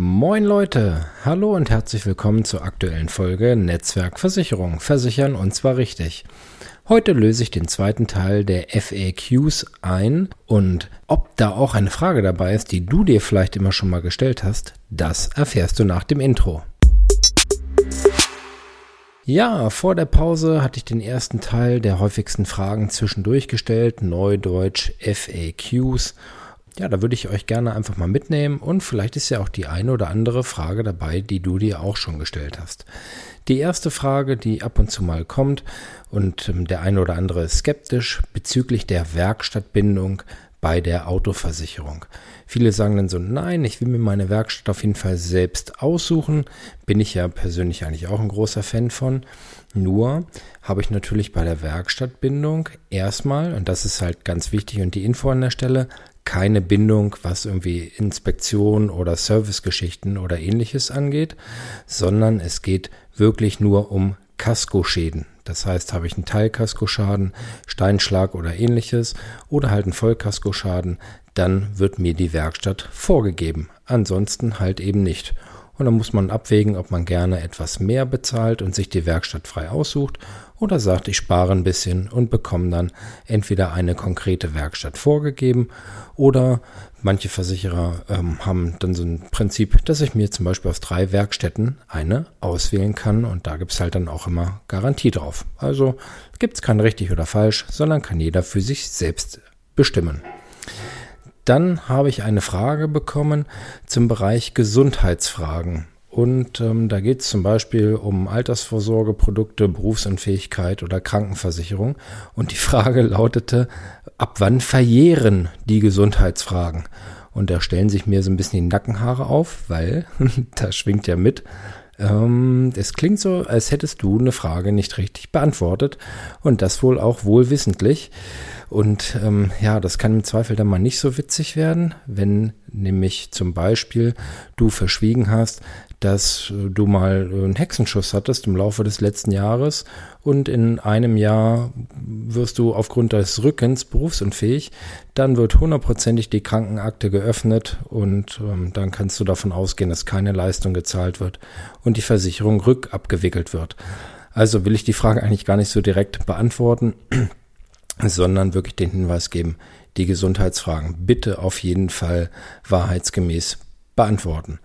Moin Leute, hallo und herzlich willkommen zur aktuellen Folge Netzwerkversicherung. Versichern und zwar richtig. Heute löse ich den zweiten Teil der FAQs ein und ob da auch eine Frage dabei ist, die du dir vielleicht immer schon mal gestellt hast, das erfährst du nach dem Intro. Ja, vor der Pause hatte ich den ersten Teil der häufigsten Fragen zwischendurch gestellt, Neudeutsch FAQs ja, da würde ich euch gerne einfach mal mitnehmen und vielleicht ist ja auch die eine oder andere Frage dabei, die du dir auch schon gestellt hast. Die erste Frage, die ab und zu mal kommt und ähm, der eine oder andere ist skeptisch bezüglich der Werkstattbindung bei der Autoversicherung. Viele sagen dann so, nein, ich will mir meine Werkstatt auf jeden Fall selbst aussuchen. Bin ich ja persönlich eigentlich auch ein großer Fan von. Nur habe ich natürlich bei der Werkstattbindung erstmal, und das ist halt ganz wichtig und die Info an der Stelle, keine Bindung, was irgendwie Inspektion oder Servicegeschichten oder ähnliches angeht, sondern es geht wirklich nur um Kaskoschäden. Das heißt, habe ich einen Teilkaskoschaden, Steinschlag oder ähnliches oder halt einen Vollkaskoschaden, dann wird mir die Werkstatt vorgegeben. Ansonsten halt eben nicht. Und dann muss man abwägen, ob man gerne etwas mehr bezahlt und sich die Werkstatt frei aussucht oder sagt, ich spare ein bisschen und bekomme dann entweder eine konkrete Werkstatt vorgegeben oder manche Versicherer ähm, haben dann so ein Prinzip, dass ich mir zum Beispiel aus drei Werkstätten eine auswählen kann und da gibt es halt dann auch immer Garantie drauf. Also gibt es kein richtig oder falsch, sondern kann jeder für sich selbst bestimmen. Dann habe ich eine Frage bekommen zum Bereich Gesundheitsfragen. Und ähm, da geht es zum Beispiel um Altersvorsorgeprodukte, Berufsunfähigkeit oder Krankenversicherung. Und die Frage lautete, ab wann verjähren die Gesundheitsfragen? Und da stellen sich mir so ein bisschen die Nackenhaare auf, weil da schwingt ja mit. Ähm, es klingt so, als hättest du eine Frage nicht richtig beantwortet. Und das wohl auch wohlwissentlich. Und ähm, ja, das kann im Zweifel dann mal nicht so witzig werden, wenn nämlich zum Beispiel du verschwiegen hast, dass du mal einen Hexenschuss hattest im Laufe des letzten Jahres und in einem Jahr wirst du aufgrund des Rückens berufsunfähig, dann wird hundertprozentig die Krankenakte geöffnet und ähm, dann kannst du davon ausgehen, dass keine Leistung gezahlt wird und die Versicherung rückabgewickelt wird. Also will ich die Frage eigentlich gar nicht so direkt beantworten sondern wirklich den Hinweis geben, die Gesundheitsfragen bitte auf jeden Fall wahrheitsgemäß beantworten.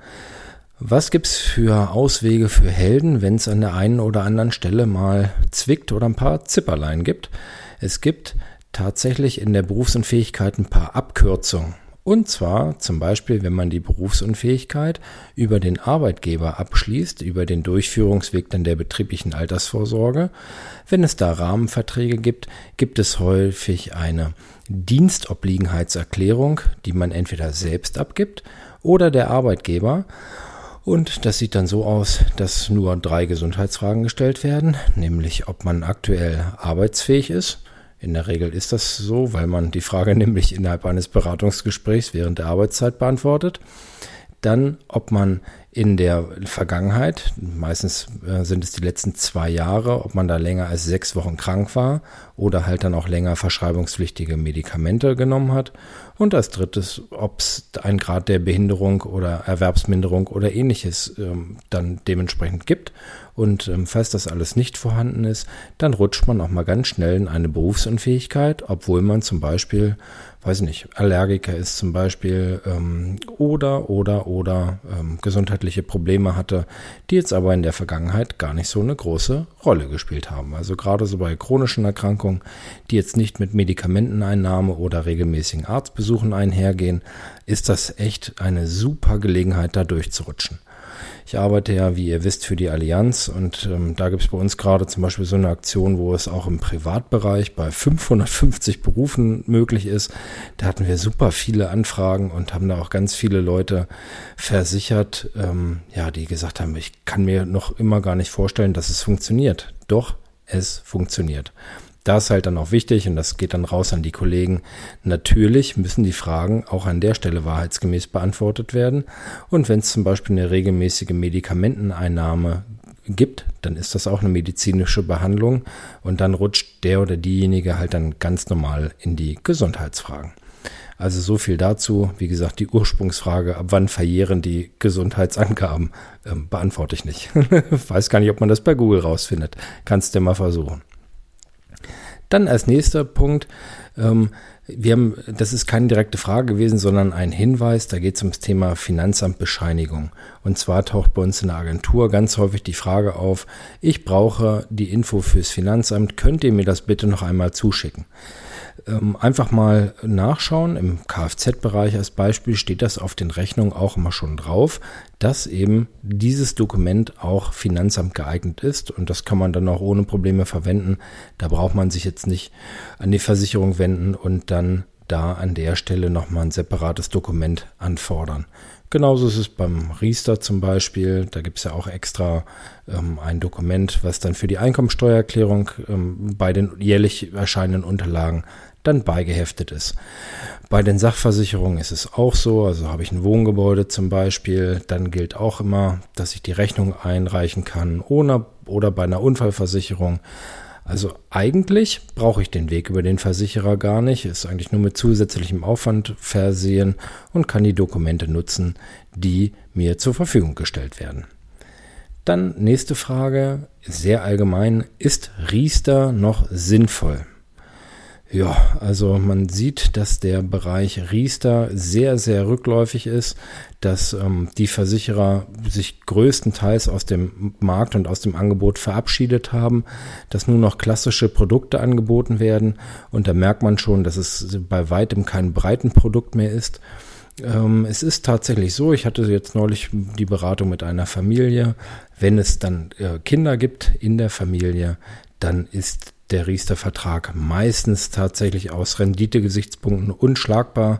Was gibt's für Auswege für Helden, wenn es an der einen oder anderen Stelle mal zwickt oder ein paar Zipperlein gibt? Es gibt tatsächlich in der Berufsunfähigkeit ein paar Abkürzungen. Und zwar zum Beispiel, wenn man die Berufsunfähigkeit über den Arbeitgeber abschließt, über den Durchführungsweg dann der betrieblichen Altersvorsorge. Wenn es da Rahmenverträge gibt, gibt es häufig eine Dienstobliegenheitserklärung, die man entweder selbst abgibt oder der Arbeitgeber. Und das sieht dann so aus, dass nur drei Gesundheitsfragen gestellt werden, nämlich ob man aktuell arbeitsfähig ist, in der Regel ist das so, weil man die Frage nämlich innerhalb eines Beratungsgesprächs während der Arbeitszeit beantwortet. Dann, ob man in der Vergangenheit, meistens äh, sind es die letzten zwei Jahre, ob man da länger als sechs Wochen krank war oder halt dann auch länger verschreibungspflichtige Medikamente genommen hat. Und als drittes, ob es einen Grad der Behinderung oder Erwerbsminderung oder ähnliches ähm, dann dementsprechend gibt. Und ähm, falls das alles nicht vorhanden ist, dann rutscht man auch mal ganz schnell in eine Berufsunfähigkeit, obwohl man zum Beispiel, weiß nicht, Allergiker ist zum Beispiel ähm, oder, oder, oder ähm, gesundheitliche Probleme hatte, die jetzt aber in der Vergangenheit gar nicht so eine große Rolle gespielt haben. Also gerade so bei chronischen Erkrankungen, die jetzt nicht mit Medikamenteneinnahme oder regelmäßigen Arztbesuchen einhergehen, ist das echt eine super Gelegenheit, da durchzurutschen. Ich arbeite ja, wie ihr wisst, für die Allianz und ähm, da gibt es bei uns gerade zum Beispiel so eine Aktion, wo es auch im Privatbereich bei 550 Berufen möglich ist. Da hatten wir super viele Anfragen und haben da auch ganz viele Leute versichert, ähm, ja, die gesagt haben, ich kann mir noch immer gar nicht vorstellen, dass es funktioniert. Doch, es funktioniert. Da ist halt dann auch wichtig, und das geht dann raus an die Kollegen, natürlich müssen die Fragen auch an der Stelle wahrheitsgemäß beantwortet werden. Und wenn es zum Beispiel eine regelmäßige Medikamenteneinnahme gibt, dann ist das auch eine medizinische Behandlung und dann rutscht der oder diejenige halt dann ganz normal in die Gesundheitsfragen. Also so viel dazu. Wie gesagt, die Ursprungsfrage, ab wann verjähren die Gesundheitsangaben, ähm, beantworte ich nicht. Weiß gar nicht, ob man das bei Google rausfindet. Kannst du mal versuchen. Dann als nächster Punkt, ähm, wir haben, das ist keine direkte Frage gewesen, sondern ein Hinweis. Da geht es ums Thema Finanzamtbescheinigung. Und zwar taucht bei uns in der Agentur ganz häufig die Frage auf, ich brauche die Info fürs Finanzamt, könnt ihr mir das bitte noch einmal zuschicken? Ähm, einfach mal nachschauen. Im Kfz-Bereich als Beispiel steht das auf den Rechnungen auch immer schon drauf, dass eben dieses Dokument auch Finanzamt geeignet ist und das kann man dann auch ohne Probleme verwenden. Da braucht man sich jetzt nicht an die Versicherung wenden und dann da an der Stelle nochmal ein separates Dokument anfordern. Genauso ist es beim Riester zum Beispiel. Da gibt es ja auch extra ähm, ein Dokument, was dann für die Einkommensteuererklärung ähm, bei den jährlich erscheinenden Unterlagen dann beigeheftet ist. Bei den Sachversicherungen ist es auch so, also habe ich ein Wohngebäude zum Beispiel, dann gilt auch immer, dass ich die Rechnung einreichen kann ohne, oder bei einer Unfallversicherung. Also eigentlich brauche ich den Weg über den Versicherer gar nicht, ist eigentlich nur mit zusätzlichem Aufwand versehen und kann die Dokumente nutzen, die mir zur Verfügung gestellt werden. Dann nächste Frage, sehr allgemein, ist Riester noch sinnvoll? Ja, also man sieht, dass der Bereich Riester sehr, sehr rückläufig ist, dass ähm, die Versicherer sich größtenteils aus dem Markt und aus dem Angebot verabschiedet haben, dass nur noch klassische Produkte angeboten werden und da merkt man schon, dass es bei weitem kein Breitenprodukt mehr ist. Ähm, es ist tatsächlich so, ich hatte jetzt neulich die Beratung mit einer Familie, wenn es dann äh, Kinder gibt in der Familie, dann ist der Riester-Vertrag meistens tatsächlich aus Renditegesichtspunkten unschlagbar.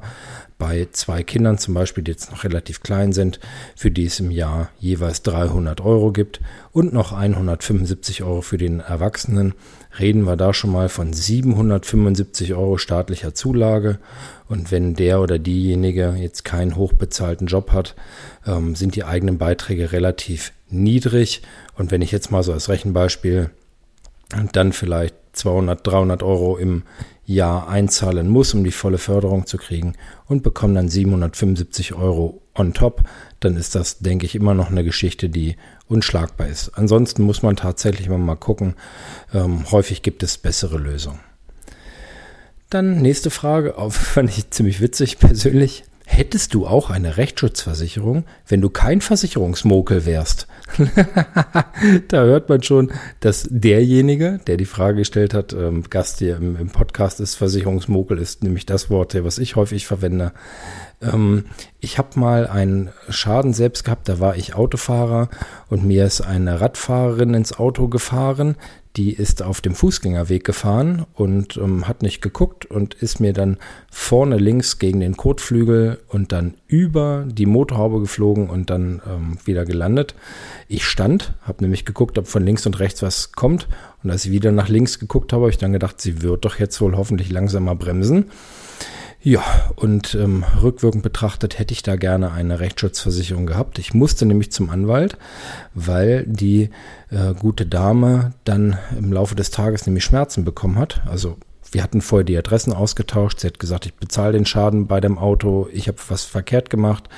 Bei zwei Kindern zum Beispiel, die jetzt noch relativ klein sind, für die es im Jahr jeweils 300 Euro gibt und noch 175 Euro für den Erwachsenen, reden wir da schon mal von 775 Euro staatlicher Zulage. Und wenn der oder diejenige jetzt keinen hochbezahlten Job hat, ähm, sind die eigenen Beiträge relativ niedrig. Und wenn ich jetzt mal so als Rechenbeispiel dann vielleicht 200, 300 Euro im Jahr einzahlen muss, um die volle Förderung zu kriegen und bekomme dann 775 Euro on top, dann ist das, denke ich, immer noch eine Geschichte, die unschlagbar ist. Ansonsten muss man tatsächlich mal gucken. Ähm, häufig gibt es bessere Lösungen. Dann nächste Frage, auf, fand ich ziemlich witzig persönlich. Hättest du auch eine Rechtsschutzversicherung, wenn du kein Versicherungsmokel wärst? da hört man schon, dass derjenige, der die Frage gestellt hat, ähm, Gast hier im, im, Podcast ist, Versicherungsmokel ist nämlich das Wort, was ich häufig verwende. Ähm, ich habe mal einen Schaden selbst gehabt, da war ich Autofahrer und mir ist eine Radfahrerin ins Auto gefahren, die ist auf dem Fußgängerweg gefahren und ähm, hat nicht geguckt und ist mir dann vorne links gegen den Kotflügel und dann über die Motorhaube geflogen und dann ähm, wieder gelandet. Ich stand, habe nämlich geguckt, ob von links und rechts was kommt und als ich wieder nach links geguckt habe, habe ich dann gedacht, sie wird doch jetzt wohl hoffentlich langsamer bremsen. Ja, und ähm, rückwirkend betrachtet hätte ich da gerne eine Rechtsschutzversicherung gehabt. Ich musste nämlich zum Anwalt, weil die äh, gute Dame dann im Laufe des Tages nämlich Schmerzen bekommen hat. Also wir hatten vorher die Adressen ausgetauscht. Sie hat gesagt, ich bezahle den Schaden bei dem Auto. Ich habe was verkehrt gemacht.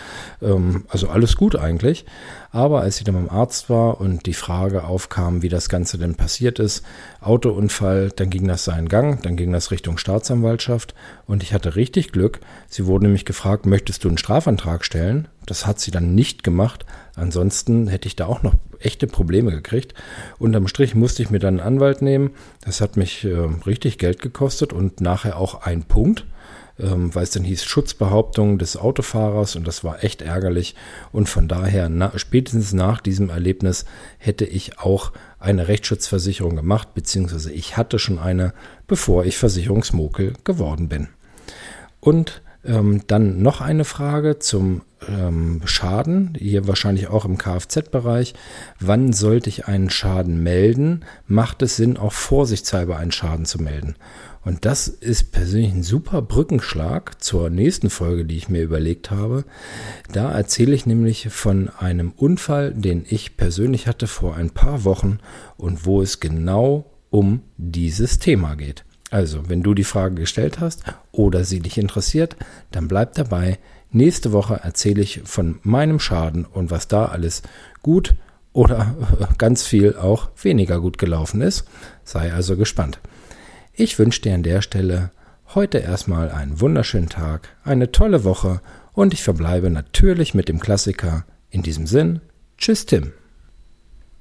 Ähm, also alles gut eigentlich. Aber als sie dann beim Arzt war und die Frage aufkam, wie das Ganze denn passiert ist, Autounfall, dann ging das seinen Gang, dann ging das Richtung Staatsanwaltschaft und ich hatte richtig Glück. Sie wurde nämlich gefragt, möchtest du einen Strafantrag stellen? Das hat sie dann nicht gemacht. Ansonsten hätte ich da auch noch echte Probleme gekriegt. Unterm Strich musste ich mir dann einen Anwalt nehmen. Das hat mich äh, richtig Geld gekostet und nachher auch ein Punkt ähm, weil es dann hieß Schutzbehauptung des Autofahrers und das war echt ärgerlich. Und von daher, na, spätestens nach diesem Erlebnis hätte ich auch eine Rechtsschutzversicherung gemacht, beziehungsweise ich hatte schon eine, bevor ich Versicherungsmokel geworden bin. Und ähm, dann noch eine Frage zum ähm, Schaden, hier wahrscheinlich auch im Kfz-Bereich. Wann sollte ich einen Schaden melden? Macht es Sinn, auch vorsichtshalber einen Schaden zu melden? Und das ist persönlich ein super Brückenschlag zur nächsten Folge, die ich mir überlegt habe. Da erzähle ich nämlich von einem Unfall, den ich persönlich hatte vor ein paar Wochen und wo es genau um dieses Thema geht. Also, wenn du die Frage gestellt hast oder sie dich interessiert, dann bleib dabei. Nächste Woche erzähle ich von meinem Schaden und was da alles gut oder ganz viel auch weniger gut gelaufen ist. Sei also gespannt. Ich wünsche dir an der Stelle heute erstmal einen wunderschönen Tag, eine tolle Woche und ich verbleibe natürlich mit dem Klassiker. In diesem Sinn, tschüss Tim.